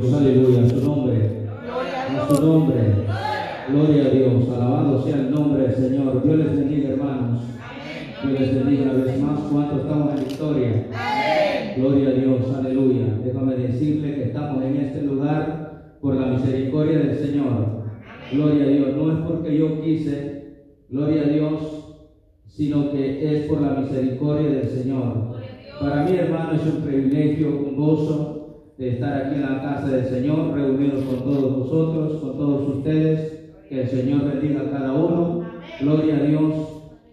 Aleluya, a su nombre. A su nombre. Gloria a Dios. Alabado sea el nombre del Señor. Dios les bendiga, hermanos. Dios les bendiga una vez más. ¿Cuántos estamos en victoria? Gloria a Dios. Aleluya. Déjame decirle que estamos en este lugar por la misericordia del Señor. Gloria a Dios. No es porque yo quise. Gloria a Dios. Sino que es por la misericordia del Señor. Para mí, hermano, es un privilegio, un gozo de estar aquí en la casa del Señor, reunidos con todos vosotros, con todos ustedes. Que el Señor bendiga a cada uno. Gloria a Dios,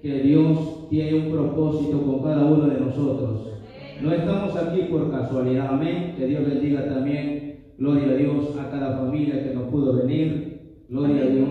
que Dios tiene un propósito con cada uno de nosotros. No estamos aquí por casualidad, amén. Que Dios bendiga también, gloria a Dios, a cada familia que nos pudo venir. Gloria a Dios.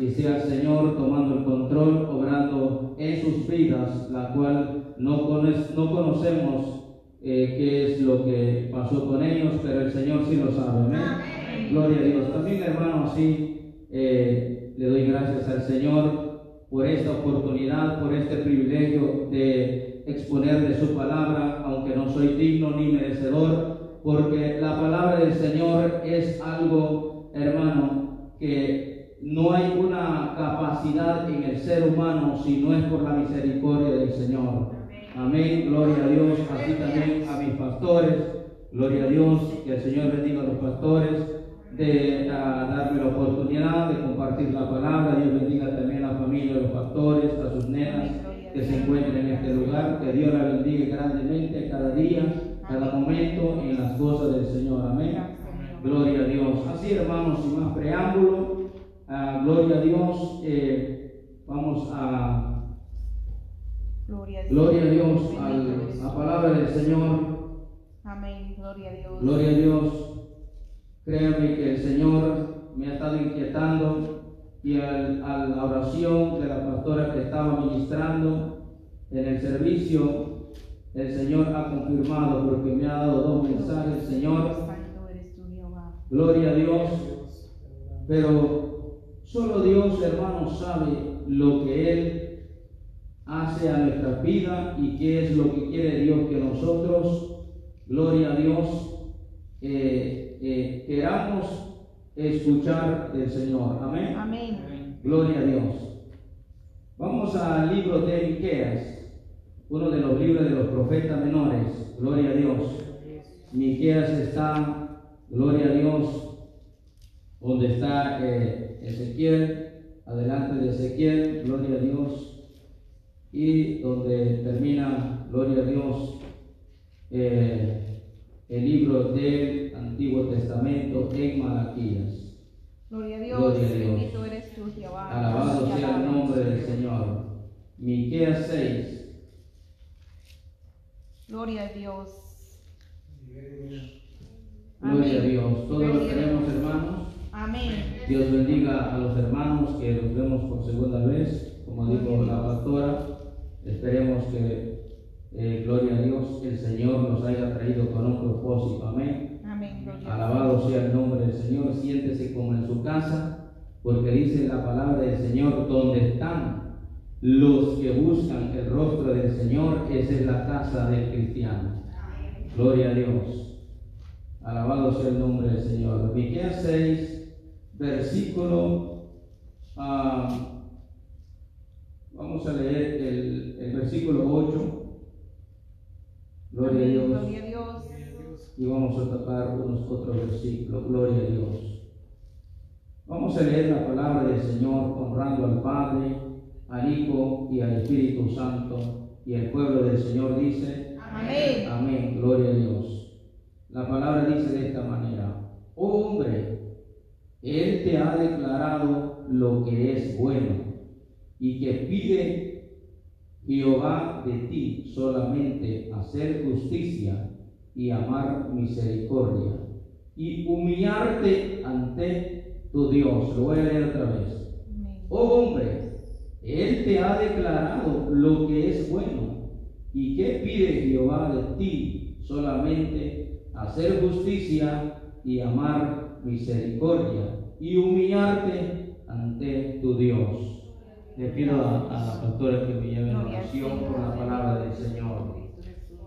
Y sea el Señor tomando el control, obrando en sus vidas, la cual no, no conocemos eh, qué es lo que pasó con ellos, pero el Señor sí lo sabe. Amén. Gloria a Dios. También, hermano, así eh, le doy gracias al Señor por esta oportunidad, por este privilegio de exponer de su palabra, aunque no soy digno ni merecedor, porque la palabra del Señor es algo, hermano, que no hay una capacidad en el ser humano si no es por la misericordia del Señor. Amén, gloria a Dios, así también a mis pastores, gloria a Dios, que el Señor bendiga a los pastores, de darme la oportunidad de compartir la palabra, Dios bendiga también a la familia de los pastores, a sus nenas que se encuentren en este lugar, que Dios la bendiga grandemente cada día, cada momento en las cosas del Señor, amén. Gloria a Dios. Así hermanos, sin más preámbulo, ah, gloria a Dios, eh, vamos a Gloria a Dios. a la palabra del Señor. Amén. Gloria a Dios. Gloria a Dios. Créame que el Señor me ha estado inquietando y al, a la oración de la pastora que estaba ministrando en el servicio, el Señor ha confirmado porque me ha dado dos mensajes, Señor. Gloria a Dios. Pero solo Dios, hermano, sabe lo que Él hace a nuestra vida y qué es lo que quiere Dios que nosotros, gloria a Dios, eh, eh, queramos escuchar del Señor. Amén. Amén. Gloria a Dios. Vamos al libro de Miqueas, uno de los libros de los profetas menores. Gloria a Dios. Miqueas está, gloria a Dios, donde está eh, Ezequiel, adelante de Ezequiel, gloria a Dios y donde termina, gloria a Dios, eh, el libro del Antiguo Testamento en Malaquías. Gloria a Dios, gloria a Dios. eres tú, Jehová. Alabado sea el nombre del Señor. Miqueas 6. Gloria a Dios. Gloria a Dios. Todos lo tenemos, hermanos. Amén. Dios bendiga a los hermanos que los vemos por segunda vez, como dijo la pastora. Esperemos que, eh, gloria a Dios, el Señor nos haya traído con un propósito. Amén. Amén. Alabado sea el nombre del Señor. Siéntese como en su casa, porque dice la palabra del Señor, donde están los que buscan el rostro del Señor, esa es la casa del cristiano. Gloria a Dios. Alabado sea el nombre del Señor. Miqueas 6, versículo ah, Vamos a leer el, el versículo 8. Gloria a, Dios. Gloria a Dios. Y vamos a tocar unos otros versículos. Gloria a Dios. Vamos a leer la palabra del Señor honrando al Padre, al Hijo y al Espíritu Santo. Y el pueblo del Señor dice, Amén. Amén. Gloria a Dios. La palabra dice de esta manera, oh hombre, Él te ha declarado lo que es bueno y que pide Jehová de ti solamente hacer justicia y amar misericordia y humillarte ante tu Dios. Lo voy a leer otra vez. Oh hombre, Él te ha declarado lo que es bueno y que pide Jehová de ti solamente hacer justicia y amar misericordia y humillarte ante tu Dios. Le pido a, a la que me lleve en oración por la oh, este palabra del Señor.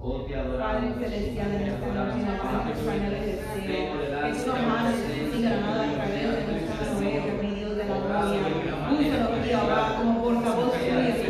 Oh, te adoramos. Padre celestial, en esta noche nos de deseo. Esto a través de nuestra novela, mi Dios de la gloria. Úsanos, te ahora como portavoz tuya.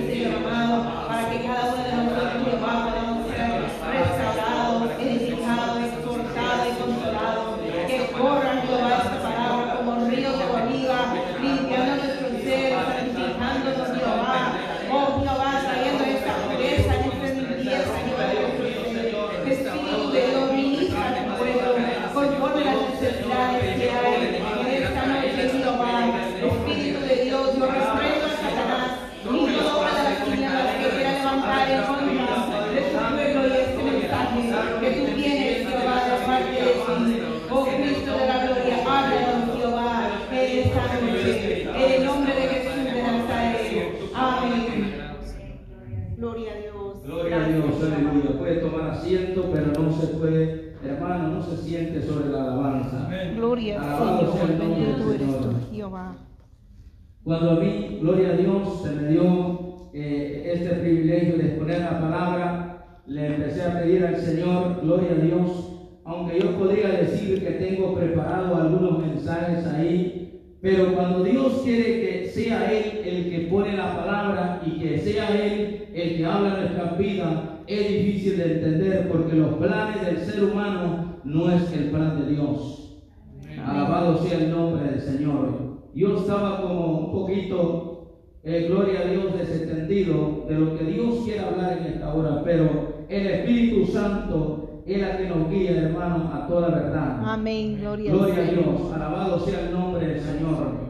Aunque yo podría decir que tengo preparado algunos mensajes ahí, pero cuando Dios quiere que sea Él el que pone la palabra y que sea Él el que habla nuestras vidas, es difícil de entender porque los planes del ser humano no es el plan de Dios. Alabado sea el nombre del Señor. Yo estaba como un poquito, eh, gloria a Dios, desentendido de lo que Dios quiere hablar en esta hora, pero el Espíritu Santo es la que nos guía, hermano, a toda verdad. Amén. Gloria, Gloria a. Dios, alabado sea el nombre del Señor.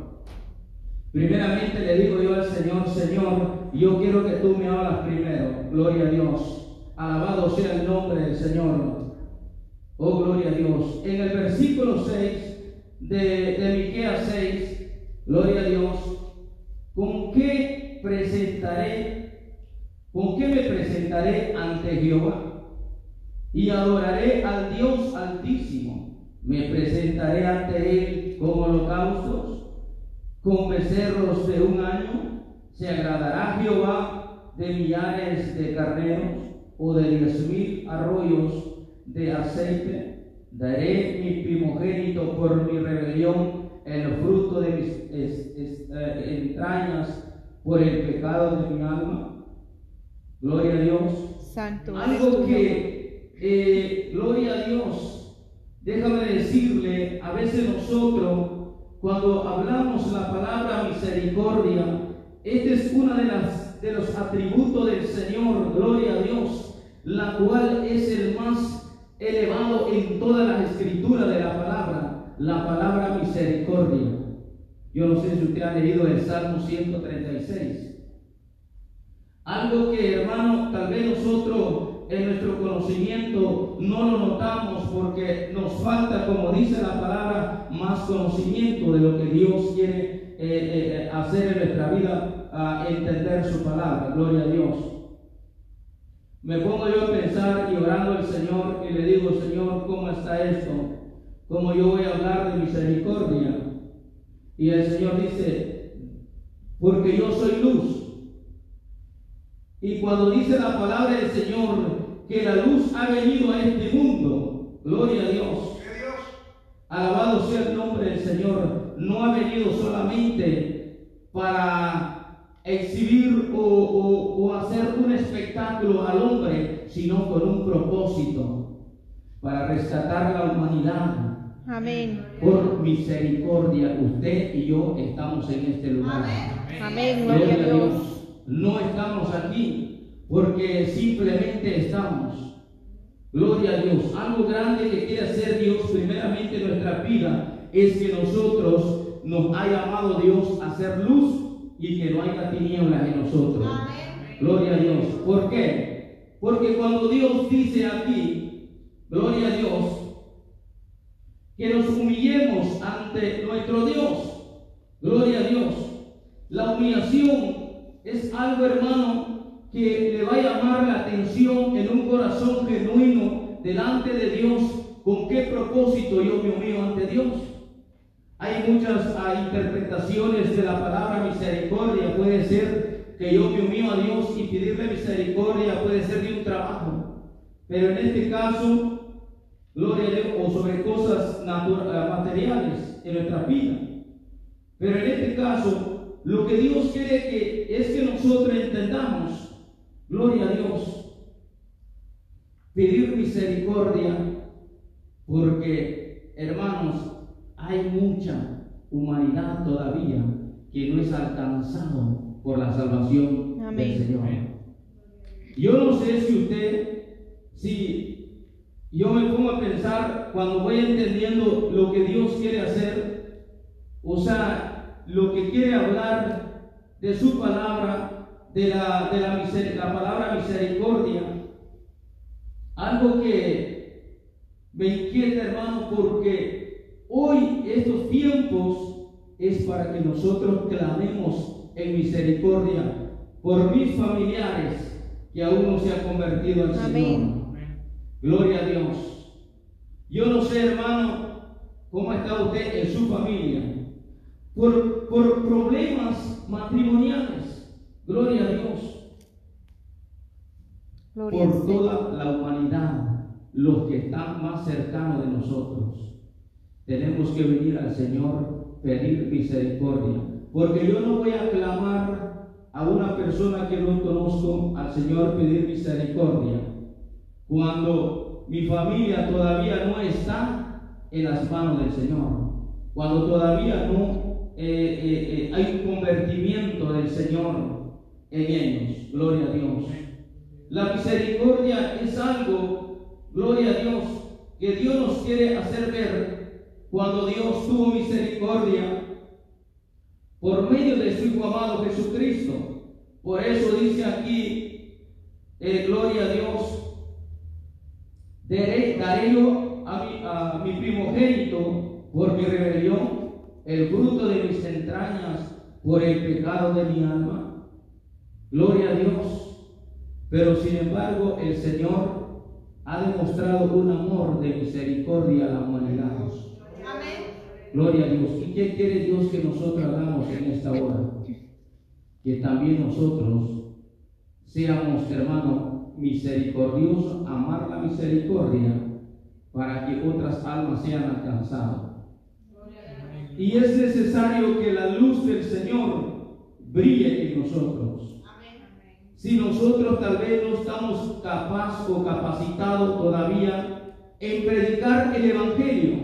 Primeramente le digo yo al Señor, Señor, yo quiero que tú me hablas primero. Gloria a Dios. Alabado sea el nombre del Señor. Oh, gloria a Dios. En el versículo 6 de, de Miqueas 6, gloria a Dios, ¿con qué presentaré, con qué me presentaré ante Jehová? Y adoraré al Dios altísimo. Me presentaré ante Él con holocaustos, con becerros de un año. Se agradará Jehová de millares de carneros o de diez mil arroyos de aceite. Daré mi primogénito por mi rebelión, el fruto de mis es- es- eh, entrañas por el pecado de mi alma. Gloria a Dios. Santo Algo que, eh, gloria a Dios, déjame decirle, a veces nosotros, cuando hablamos la palabra misericordia, este es uno de, las, de los atributos del Señor, gloria a Dios, la cual es el más elevado en todas las escrituras de la palabra, la palabra misericordia. Yo no sé si usted ha leído el Salmo 136. Algo que, hermano, tal vez nosotros en nuestro conocimiento no lo notamos porque nos falta, como dice la palabra, más conocimiento de lo que Dios quiere eh, eh, hacer en nuestra vida, a entender su palabra. Gloria a Dios. Me pongo yo a pensar y orando al Señor y le digo, Señor, ¿cómo está esto? ¿Cómo yo voy a hablar de misericordia? Y el Señor dice, porque yo soy luz. Y cuando dice la palabra del Señor que la luz ha venido a este mundo, gloria a Dios. Alabado sea el nombre del Señor. No ha venido solamente para exhibir o, o- o hacer un espectáculo al hombre, sino con un propósito, para rescatar la humanidad. Amén. Por misericordia, usted y yo estamos en este lugar. Amén. Gloria a Dios. No estamos aquí porque simplemente estamos. Gloria a Dios. Algo grande que quiere hacer Dios primeramente en nuestra vida es que nosotros nos ha llamado Dios a ser luz y que no haya tinieblas en nosotros. Gloria a Dios. ¿Por qué? Porque cuando Dios dice aquí, gloria a Dios, que nos humillemos ante nuestro Dios. Gloria a Dios. La humillación es algo, hermano, que le va a llamar la atención en un corazón genuino delante de Dios. ¿Con qué propósito yo me humillo ante Dios? Hay muchas ah, interpretaciones de la palabra misericordia. Puede ser que yo me humillo a Dios y pedirle misericordia, puede ser de un trabajo. Pero en este caso, gloria a Dios, o sobre cosas ah, materiales en nuestra vida. Pero en este caso, lo que Dios quiere que es que nosotros entendamos, gloria a Dios, pedir misericordia, porque hermanos, hay mucha humanidad todavía que no es alcanzado por la salvación Amén. del Señor. Yo no sé si usted, si yo me pongo a pensar cuando voy entendiendo lo que Dios quiere hacer, o sea, lo que quiere hablar de su palabra, de la, de la, la palabra misericordia, algo que me inquieta, hermano, porque hoy estos tiempos es para que nosotros clamemos en misericordia por mis familiares que aún no se han convertido al Amén. Señor. Gloria a Dios. Yo no sé, hermano, ¿Cómo está usted en su familia? Por, por problemas matrimoniales. Gloria a Dios. Gloria por toda la humanidad, los que están más cercanos de nosotros. Tenemos que venir al Señor, pedir misericordia, porque yo no voy a clamar a una persona que no conozco al Señor pedir misericordia cuando mi familia todavía no está en las manos del Señor, cuando todavía no eh, eh, eh, hay un convertimiento del Señor en ellos. Gloria a Dios. La misericordia es algo, gloria a Dios, que Dios nos quiere hacer ver cuando Dios tuvo misericordia por medio de su Hijo amado Jesucristo. Por eso dice aquí, eh, gloria a Dios, daré, daré yo a mi, a mi primogénito por mi rebelión, el fruto de mis entrañas por el pecado de mi alma. Gloria a Dios. Pero sin embargo, el Señor ha demostrado un amor de misericordia a la humanidad. Gloria a Dios. ¿Y qué quiere Dios que nosotros hagamos en esta hora? Que también nosotros seamos, hermano, misericordiosos, amar la misericordia para que otras almas sean alcanzadas. Y es necesario que la luz del Señor brille en nosotros. Si nosotros tal vez no estamos capaz o capacitados todavía en predicar el Evangelio,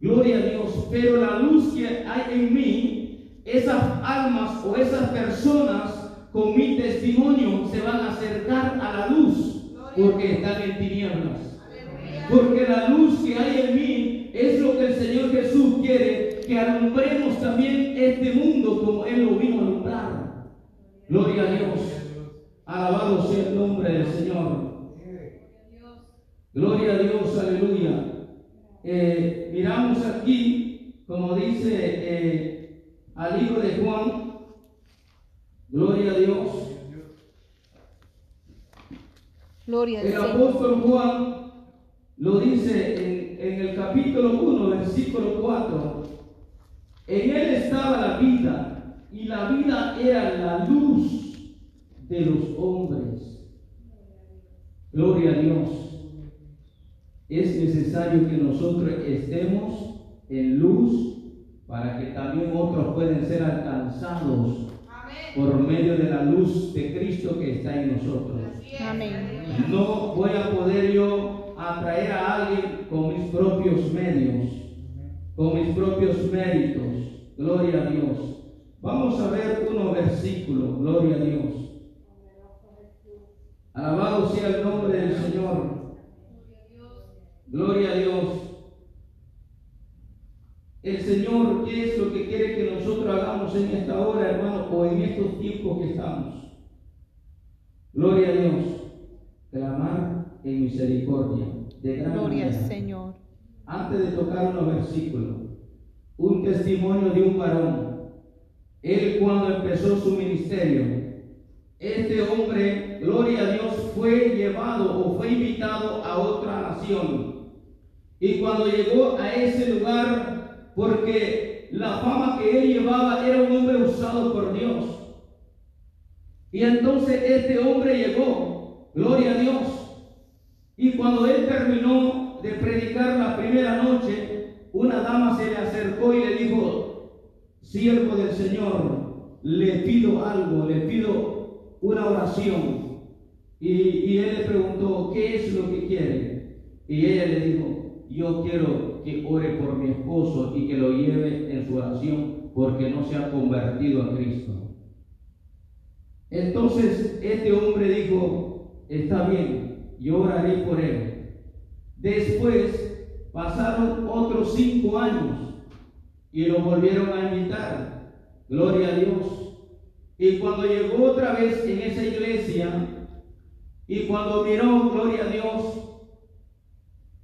gloria a Dios, pero la luz que hay en mí, esas almas o esas personas con mi testimonio se van a acercar a la luz porque están en tinieblas. Porque la luz que hay en mí es lo que el Señor Jesús quiere, que alumbremos también este mundo como Él lo vino a alumbrar. Gloria a Dios. Alabado sea el nombre del Señor. Gloria a Dios, aleluya. Eh, miramos aquí, como dice eh, al libro de Juan, gloria a Dios. Gloria El apóstol Juan lo dice en, en el capítulo 1, versículo 4. En él estaba la vida y la vida era la luz de los hombres. Gloria a Dios. Es necesario que nosotros estemos en luz para que también otros pueden ser alcanzados por medio de la luz de Cristo que está en nosotros. Amén. No voy a poder yo atraer a alguien con mis propios medios, con mis propios méritos. Gloria a Dios. Vamos a ver unos versículos. Gloria a Dios. Alabado sea el nombre del Señor. Gloria a Dios. El Señor, ¿qué es lo que quiere que nosotros hagamos en esta hora, hermano, o en estos tiempos que estamos? Gloria a Dios. Clamar en misericordia. De gran Gloria al. Señor. Antes de tocar unos versículos, un testimonio de un varón. Él cuando empezó su ministerio, este hombre, gloria a Dios, fue llevado o fue invitado a otra nación. Y cuando llegó a ese lugar, porque la fama que él llevaba era un hombre usado por Dios. Y entonces este hombre llegó, gloria a Dios. Y cuando él terminó de predicar la primera noche, una dama se le acercó y le dijo, siervo del Señor, le pido algo, le pido una oración. Y, y él le preguntó, ¿qué es lo que quiere? Y ella le dijo, yo quiero que ore por mi esposo y que lo lleve en su oración porque no se ha convertido a Cristo. Entonces este hombre dijo, está bien, yo oraré por él. Después pasaron otros cinco años y lo volvieron a invitar. Gloria a Dios. Y cuando llegó otra vez en esa iglesia y cuando miró, gloria a Dios,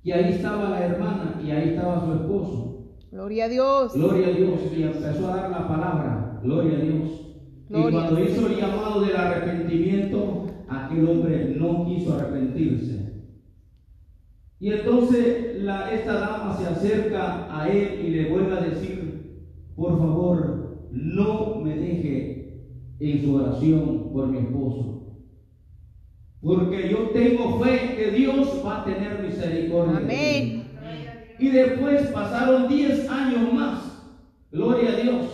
y ahí estaba la hermana y ahí estaba su esposo. Gloria a Dios. Gloria a Dios. Y empezó a dar la palabra. Gloria a Dios. Gloria y cuando hizo el llamado del arrepentimiento, aquel hombre no quiso arrepentirse. Y entonces la, esta dama se acerca a él y le vuelve a decir, por favor, no me deje en su oración por mi esposo. Porque yo tengo fe que Dios va a tener misericordia. de Amén. mí". Y después pasaron 10 años más. Gloria a Dios.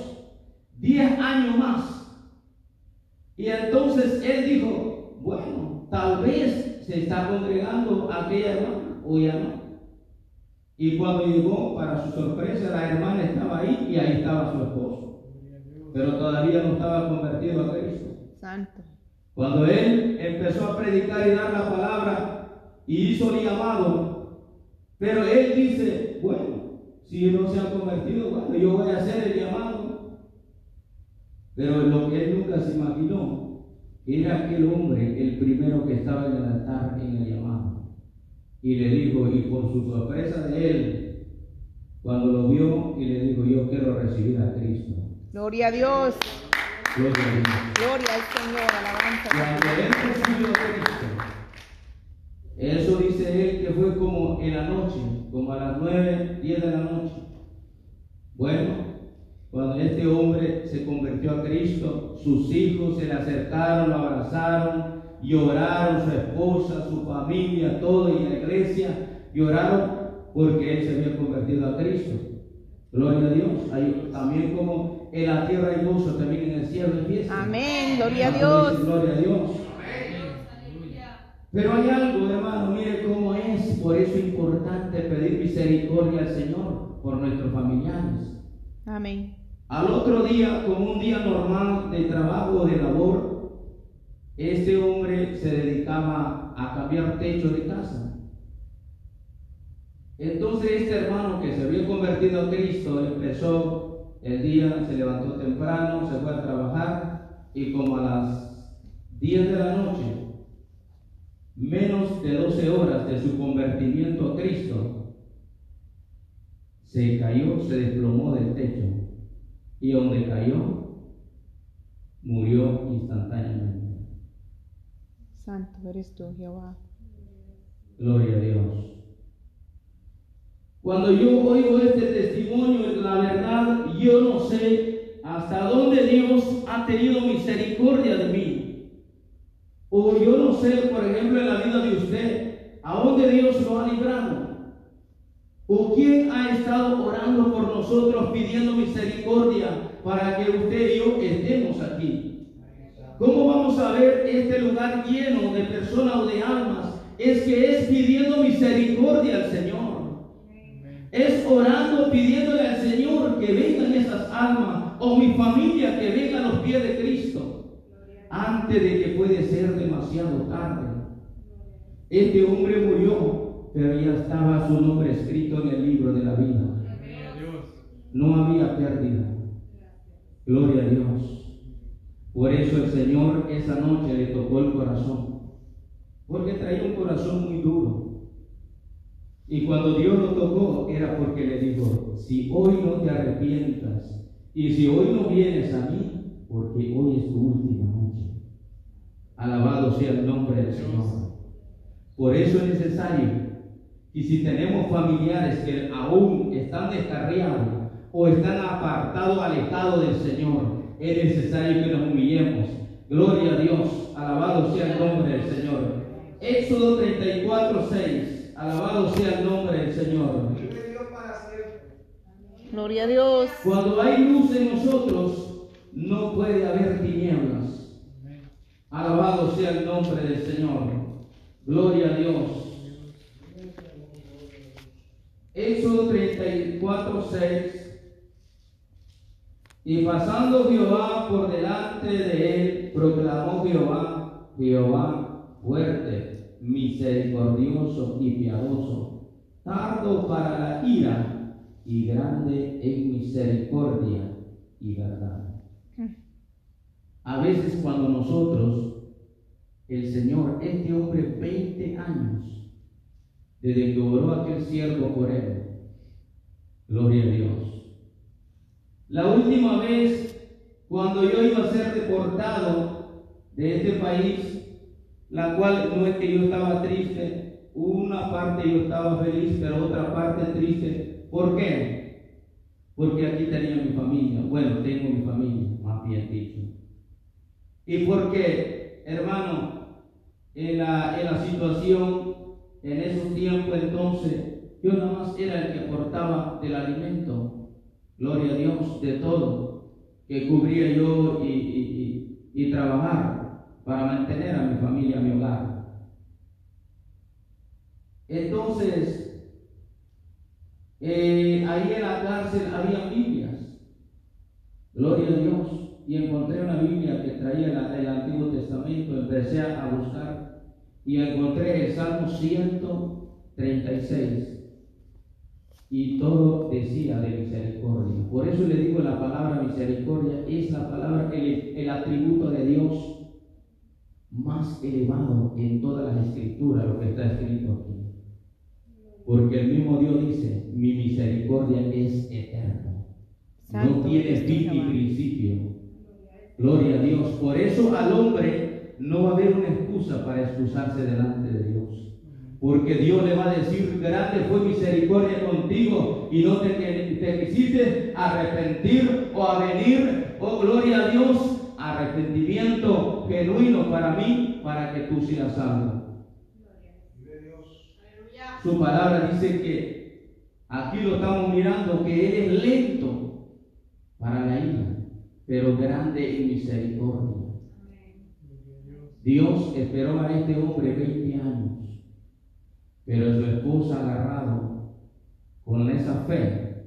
10 años más. Y entonces él dijo, bueno, tal vez se está congregando aquella hermana o ya no. Y cuando llegó, para su sorpresa, la hermana estaba ahí y ahí estaba su esposo. Pero todavía no estaba convertido a Cristo. Santo. Cuando él empezó a predicar y dar la palabra y hizo el llamado, pero él dice, bueno, si no se han convertido, bueno, yo voy a hacer el llamado. Pero lo que él nunca se imaginó era aquel hombre, el primero que estaba en el altar en el llamado. Y le dijo, y por su sorpresa de él, cuando lo vio y le dijo, yo quiero recibir a Cristo. Gloria a Dios. Gloria a Dios. Gloria al Señor. Alabanza. Cuando él recibió a Cristo, eso dice él que fue como en la noche, como a las 9, 10 de la noche. Bueno, cuando este hombre se convirtió a Cristo, sus hijos se le acercaron, lo abrazaron, lloraron, su esposa, su familia, todo y la iglesia lloraron porque él se había convertido a Cristo. Gloria a Dios. Hay, también como en la tierra hay gozo, también en el cielo hay fiesta. Amén. Gloria a Dios. Gloria a Dios. Pero hay algo, hermano, mire cómo es. Por eso es importante pedir misericordia al Señor por nuestros familiares. Amén. Al otro día, como un día normal de trabajo o de labor, este hombre se dedicaba a cambiar techo de casa. Entonces este hermano que se había convertido a Cristo empezó el día, se levantó temprano, se fue a trabajar y como a las 10 de la noche, menos de 12 horas de su convertimiento a Cristo, se cayó, se desplomó del techo y donde cayó, murió instantáneamente. Santo eres tú, Jehová. Gloria a Dios. Cuando yo oigo este testimonio, la verdad, yo no sé hasta dónde Dios ha tenido misericordia de mí. O yo no sé, por ejemplo, en la vida de usted, a dónde Dios lo ha librado. ¿O quién ha estado orando por nosotros pidiendo misericordia para que usted y yo estemos aquí? ¿Cómo vamos a ver este lugar lleno de personas o de almas? Es que es pidiendo misericordia al Señor. Es orando, pidiéndole al Señor que vengan esas almas o mi familia que venga a los pies de Cristo antes de que puede ser demasiado tarde. Este hombre murió, pero ya estaba su nombre escrito en el libro de la vida. No había pérdida. Gloria a Dios. Por eso el Señor esa noche le tocó el corazón. Porque traía un corazón muy duro. Y cuando Dios lo tocó era porque le dijo, si hoy no te arrepientas y si hoy no vienes a mí, porque hoy es tu última noche. Alabado sea el nombre del Señor. Por eso es necesario que si tenemos familiares que aún están descarriados o están apartados, alejados del Señor, es necesario que nos humillemos. Gloria a Dios, alabado sea el nombre del Señor. Éxodo 34, 6. Alabado sea el nombre del Señor. Gloria a Dios. Cuando hay luz en nosotros, no puede haber tinieblas. Alabado sea el nombre del Señor. Gloria a Dios. Éxodo 34, 6. Y pasando Jehová por delante de él, proclamó Jehová, Jehová fuerte, misericordioso y piadoso, tardo para la ira y grande en misericordia y verdad. A veces cuando nosotros, el Señor, este hombre 20 años, desde que oró aquel siervo por él, gloria a Dios. La última vez, cuando yo iba a ser deportado de este país, la cual no es que yo estaba triste, una parte yo estaba feliz, pero otra parte triste. ¿Por qué? Porque aquí tenía mi familia. Bueno, tengo mi familia, más bien dicho. Y porque, hermano, en la, situación, en esos tiempos entonces, yo nada más era el que aportaba del alimento. Gloria a Dios, de todo, que cubría yo y, y, y, y trabajar para mantener a mi familia, a mi hogar. Entonces, eh, ahí en la cárcel había Biblias. Gloria a Dios. Y encontré una Biblia que traía la, el Antiguo Testamento. Empecé a buscar y encontré el Salmo 136. Y todo decía de misericordia. Por eso le digo la palabra misericordia es la palabra, el, el atributo de Dios más elevado en todas las escrituras, lo que está escrito aquí. Porque el mismo Dios dice, mi misericordia es eterna. no tiene fin ni principio. Gloria a Dios. Por eso al hombre no va a haber una excusa para excusarse delante de Dios. Porque Dios le va a decir, grande fue misericordia contigo y no te, te quisiste arrepentir o a venir, oh gloria a Dios, arrepentimiento genuino para mí, para que tú seas salvo. Su palabra dice que aquí lo estamos mirando, que Él es lento para la ira, pero grande en misericordia. Dios. Esperó a este hombre 20 años, pero su esposa agarrado con esa fe,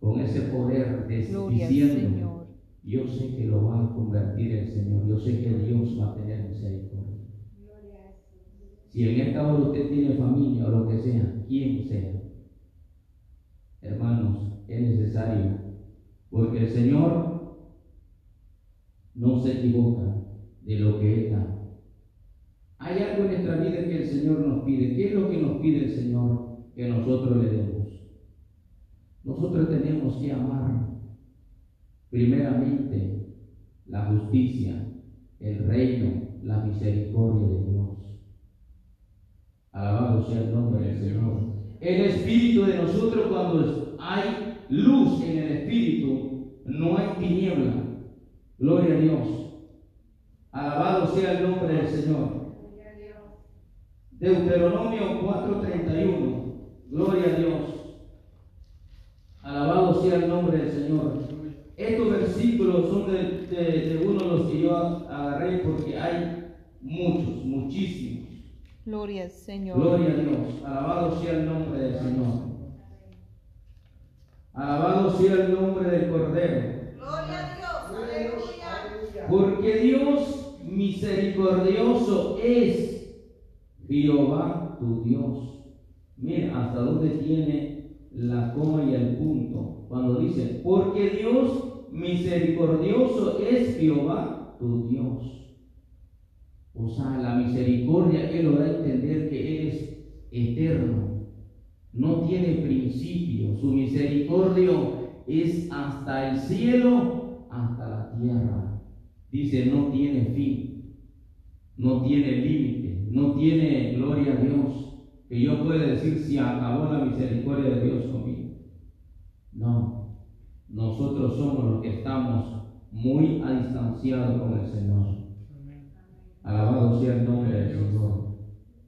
con ese poder, diciendo, yo sé que lo va a convertir el Señor, yo sé que Dios va a tener misericordia. Si en esta hora usted tiene familia o lo que sea, quien sea, hermanos, es necesario, porque el Señor no se equivoca de lo que Él da. Hay algo en nuestra vida que el Señor nos pide. ¿Qué es lo que nos pide el Señor que nosotros le demos? Nosotros tenemos que amar primeramente la justicia, el reino, la misericordia de Dios. Alabado sea el nombre del Señor. El espíritu de nosotros cuando hay luz en el espíritu, no hay tiniebla. Gloria a Dios. Alabado sea el nombre del Señor. Deuteronomio 4:31. Gloria a Dios. Alabado sea el nombre del Señor. Estos versículos son de, de uno de los que yo agarré porque hay muchos, muchísimos. Gloria al Señor. Gloria a Dios. Alabado sea el nombre del Señor. Alabado sea el nombre del Cordero. Gloria a Dios. Aleluya. Porque Dios misericordioso es Jehová tu Dios. Mira hasta dónde tiene la coma y el punto. Cuando dice, porque Dios misericordioso es Jehová tu Dios. O sea, la misericordia Él lo da a entender que Él es eterno, no tiene principio. Su misericordia es hasta el cielo, hasta la tierra. Dice, no tiene fin, no tiene límite, no tiene gloria a Dios. Que yo pueda decir si acabó la misericordia de Dios conmigo. No, nosotros somos los que estamos muy distanciados con el Señor. Alabado sea el nombre del Señor.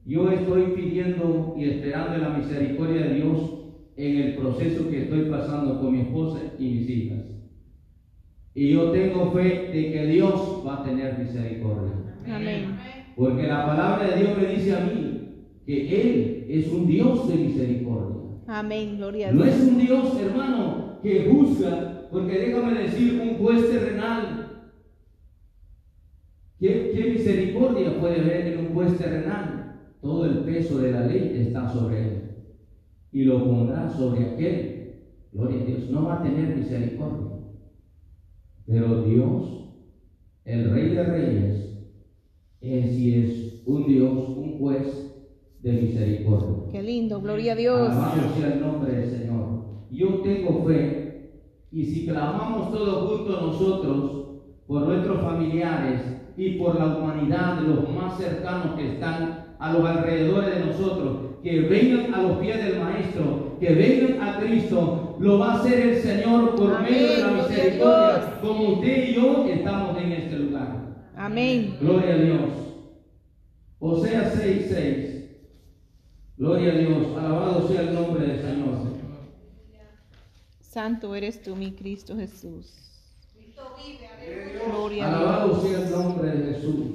Yo estoy pidiendo y esperando la misericordia de Dios en el proceso que estoy pasando con mi esposa y mis hijas. Y yo tengo fe de que Dios va a tener misericordia. Amén. Porque la palabra de Dios me dice a mí que Él es un Dios de misericordia. Amén. Gloria a No Dios. es un Dios, hermano, que juzga, porque déjame decir, un juez terrenal ¿Qué, ¿Qué, misericordia puede haber en un juez terrenal? Todo el peso de la ley está sobre él. Y lo pondrá sobre aquel. Gloria a Dios. No va a tener misericordia. Pero Dios, el Rey de Reyes, es y es un Dios, un juez de misericordia. Qué lindo. Gloria a Dios. Alabado sea el nombre del Señor. Yo tengo fe. Y si clamamos todos juntos nosotros por nuestros familiares, y por la humanidad de los más cercanos que están a los alrededores de nosotros, que vengan a los pies del Maestro, que vengan a Cristo, lo va a hacer el Señor por Amén, medio de la misericordia, como usted y yo estamos en este lugar. Amén. Gloria a Dios. Osea 6, 6. Gloria a Dios. Alabado sea el nombre del Señor. Santo eres tú, mi Cristo Jesús. Cristo vive, aleluya. Gloria a Alabado Dios. sea el nombre de Jesús.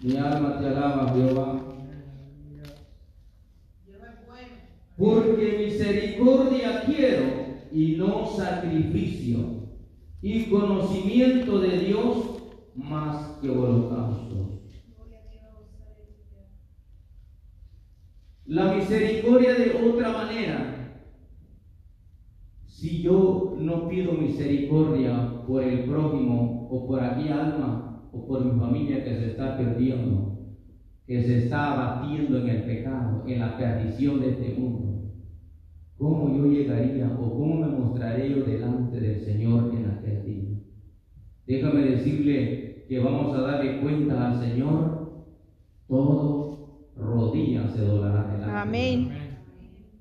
Mi alma te alaba, Jehová. Porque misericordia quiero y no sacrificio, y conocimiento de Dios más que holocausto. La misericordia de otra manera. Si yo no pido misericordia por el prójimo o por aquella alma o por mi familia que se está perdiendo, que se está abatiendo en el pecado, en la perdición de este mundo, ¿cómo yo llegaría o cómo me mostraré yo delante del Señor en aquel día? Déjame decirle que vamos a darle cuenta al Señor, todo rodilla se doblará delante. Amén.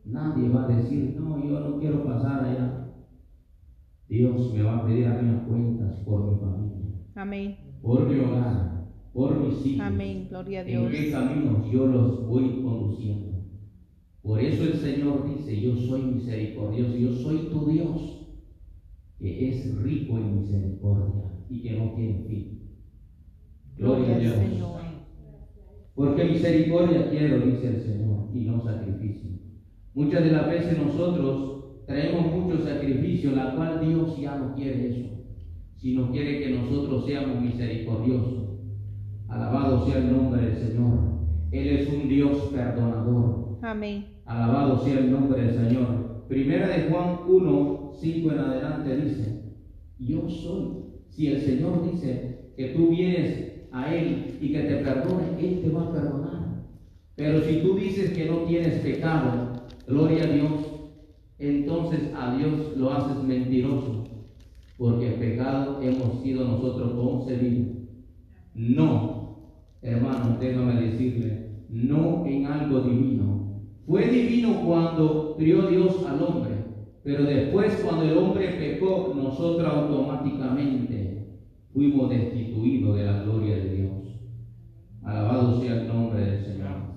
Nadie va a decir, no, yo no quiero pasar allá. Dios me va a pedir a mí cuentas por mi familia, Amén. por mi hogar, por mis hijos. Amén. Gloria a En Dios. qué caminos yo los voy conduciendo. Por eso el Señor dice, yo soy misericordioso, yo soy tu Dios, que es rico en misericordia y que no tiene fin. Gloria Gloria a Dios. Señor. Porque misericordia quiero, dice el Señor, y no sacrificio. Muchas de las veces nosotros traemos mucho sacrificio, la cual Dios ya no quiere eso, sino quiere que nosotros seamos misericordiosos. Alabado sea el nombre del Señor. Él es un Dios perdonador. Amén. Alabado sea el nombre del Señor. Primera de Juan 1, 5 en adelante dice, yo soy. Si el Señor dice que tú vienes a Él y que te perdone, Él te va a perdonar. Pero si tú dices que no tienes pecado, gloria a Dios, entonces a Dios lo haces mentiroso. Porque pecado hemos sido nosotros concebidos. No, hermano, déjame decirle, no en algo divino. Fue divino cuando crió Dios al hombre, pero después cuando el hombre pecó, nosotros automáticamente fuimos destituidos de la gloria de Dios. Alabado sea el nombre del Señor.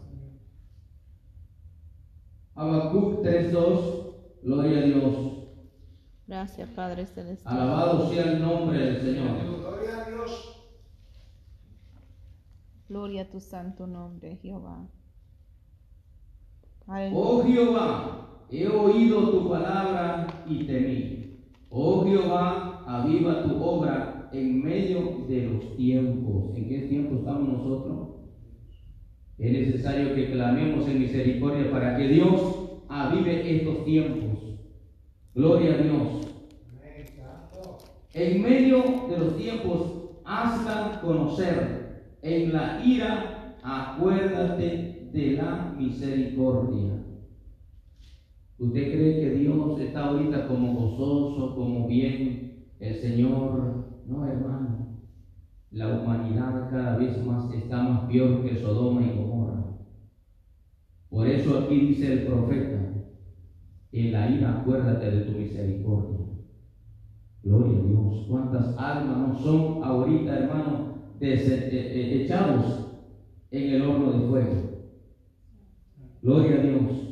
Habacuc 3.2, gloria a Dios. Gracias, Padre Celestial. Alabado sea el nombre del Señor. Gloria a Dios. Gloria a tu santo nombre, Jehová. Oh Jehová, he oído tu palabra y temí. Oh Jehová, aviva tu obra en medio de los tiempos. ¿En qué tiempo estamos nosotros? Es necesario que clamemos en misericordia para que Dios avive estos tiempos. Gloria a Dios. En medio de los tiempos, hazla conocer. En la ira, acuérdate de la misericordia. ¿Usted cree que Dios está ahorita como gozoso, como bien el Señor? No, hermano. La humanidad cada vez más está más peor que Sodoma y Gomorra. Por eso aquí dice el profeta, en la ira acuérdate de tu misericordia. Gloria a Dios. ¿Cuántas almas no son ahorita, hermano, des- eh, eh, en el horno de fuego? Gloria a Dios.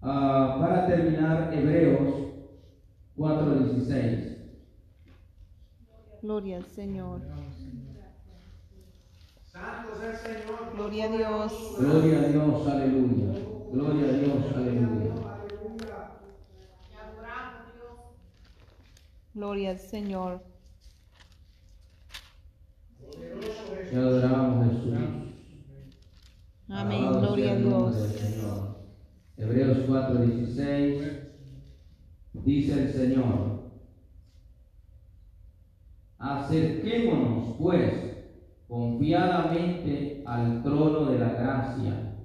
Ah, para terminar, Hebreos 4:16. Gloria al Señor. Santo es el Señor. Gloria a Dios. Gloria a Dios, aleluya. Gloria a Dios, aleluya. Aleluya. Te adoramos, Dios. Gloria al Señor. Te adoramos, Jesús. Amén. Alabado Gloria a Dios. del Señor. Hebreos 4:16 dice el Señor, acerquémonos pues confiadamente al trono de la gracia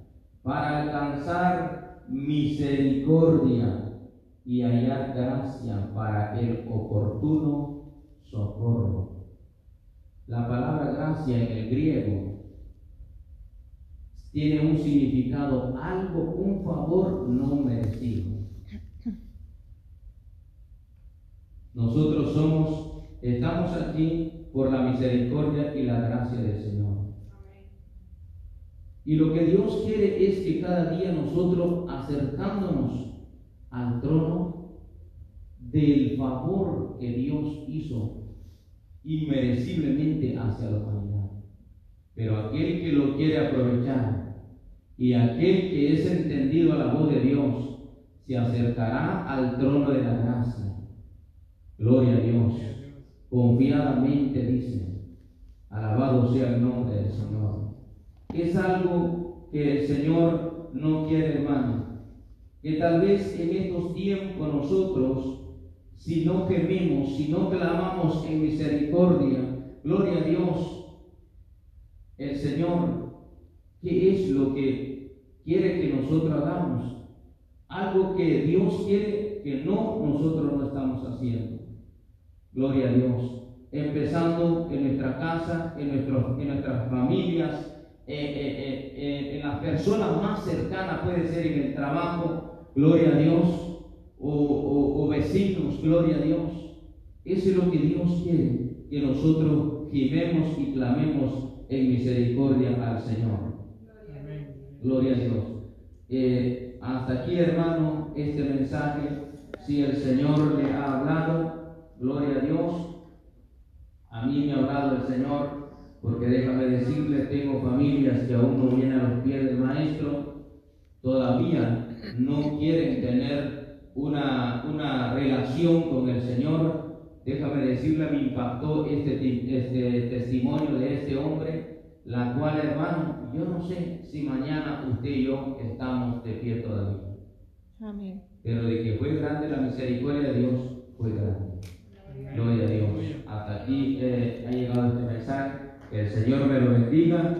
para alcanzar misericordia y hallar gracia para el oportuno socorro. La palabra gracia en el griego tiene un significado, algo, un favor no merecido. Nosotros somos, estamos aquí por la misericordia y la gracia del Señor. Y lo que Dios quiere es que cada día nosotros acercándonos al trono del favor que Dios hizo inmereciblemente hacia la humanidad. Pero aquel que lo quiere aprovechar y aquel que es entendido a la voz de Dios se acercará al trono de la gracia. Gloria a Dios. Confiadamente dice, alabado sea el nombre del Señor. Es algo que el Señor no quiere, hermano. Que tal vez en estos tiempos nosotros, si no gemimos, si no clamamos en misericordia, gloria a Dios, el Señor, ¿qué es lo que quiere que nosotros hagamos? Algo que Dios quiere que no nosotros no estamos haciendo. Gloria a Dios. Empezando en nuestra casa, en, nuestros, en nuestras familias, eh, eh, eh, en las personas más cercanas, puede ser en el trabajo, gloria a Dios, o, o, o vecinos, gloria a Dios. Eso es lo que Dios quiere, que nosotros gimemos y clamemos en misericordia al Señor. Gloria a Dios. Eh, hasta aquí, hermano, este mensaje. Si el Señor le ha hablado, gloria a Dios. A mí me ha hablado el Señor, porque déjame decirle, tengo familias que aún no vienen a los pies del Maestro, todavía no quieren tener una, una relación con el Señor. Déjame decirle, me impactó este, este testimonio de este hombre, la cual, hermano, yo no sé si mañana usted y yo estamos de pie todavía, Amén. pero de que fue grande la misericordia de Dios, fue grande. Gloria a Dios. Hasta aquí eh, ha llegado este mensaje. Que el Señor me lo bendiga.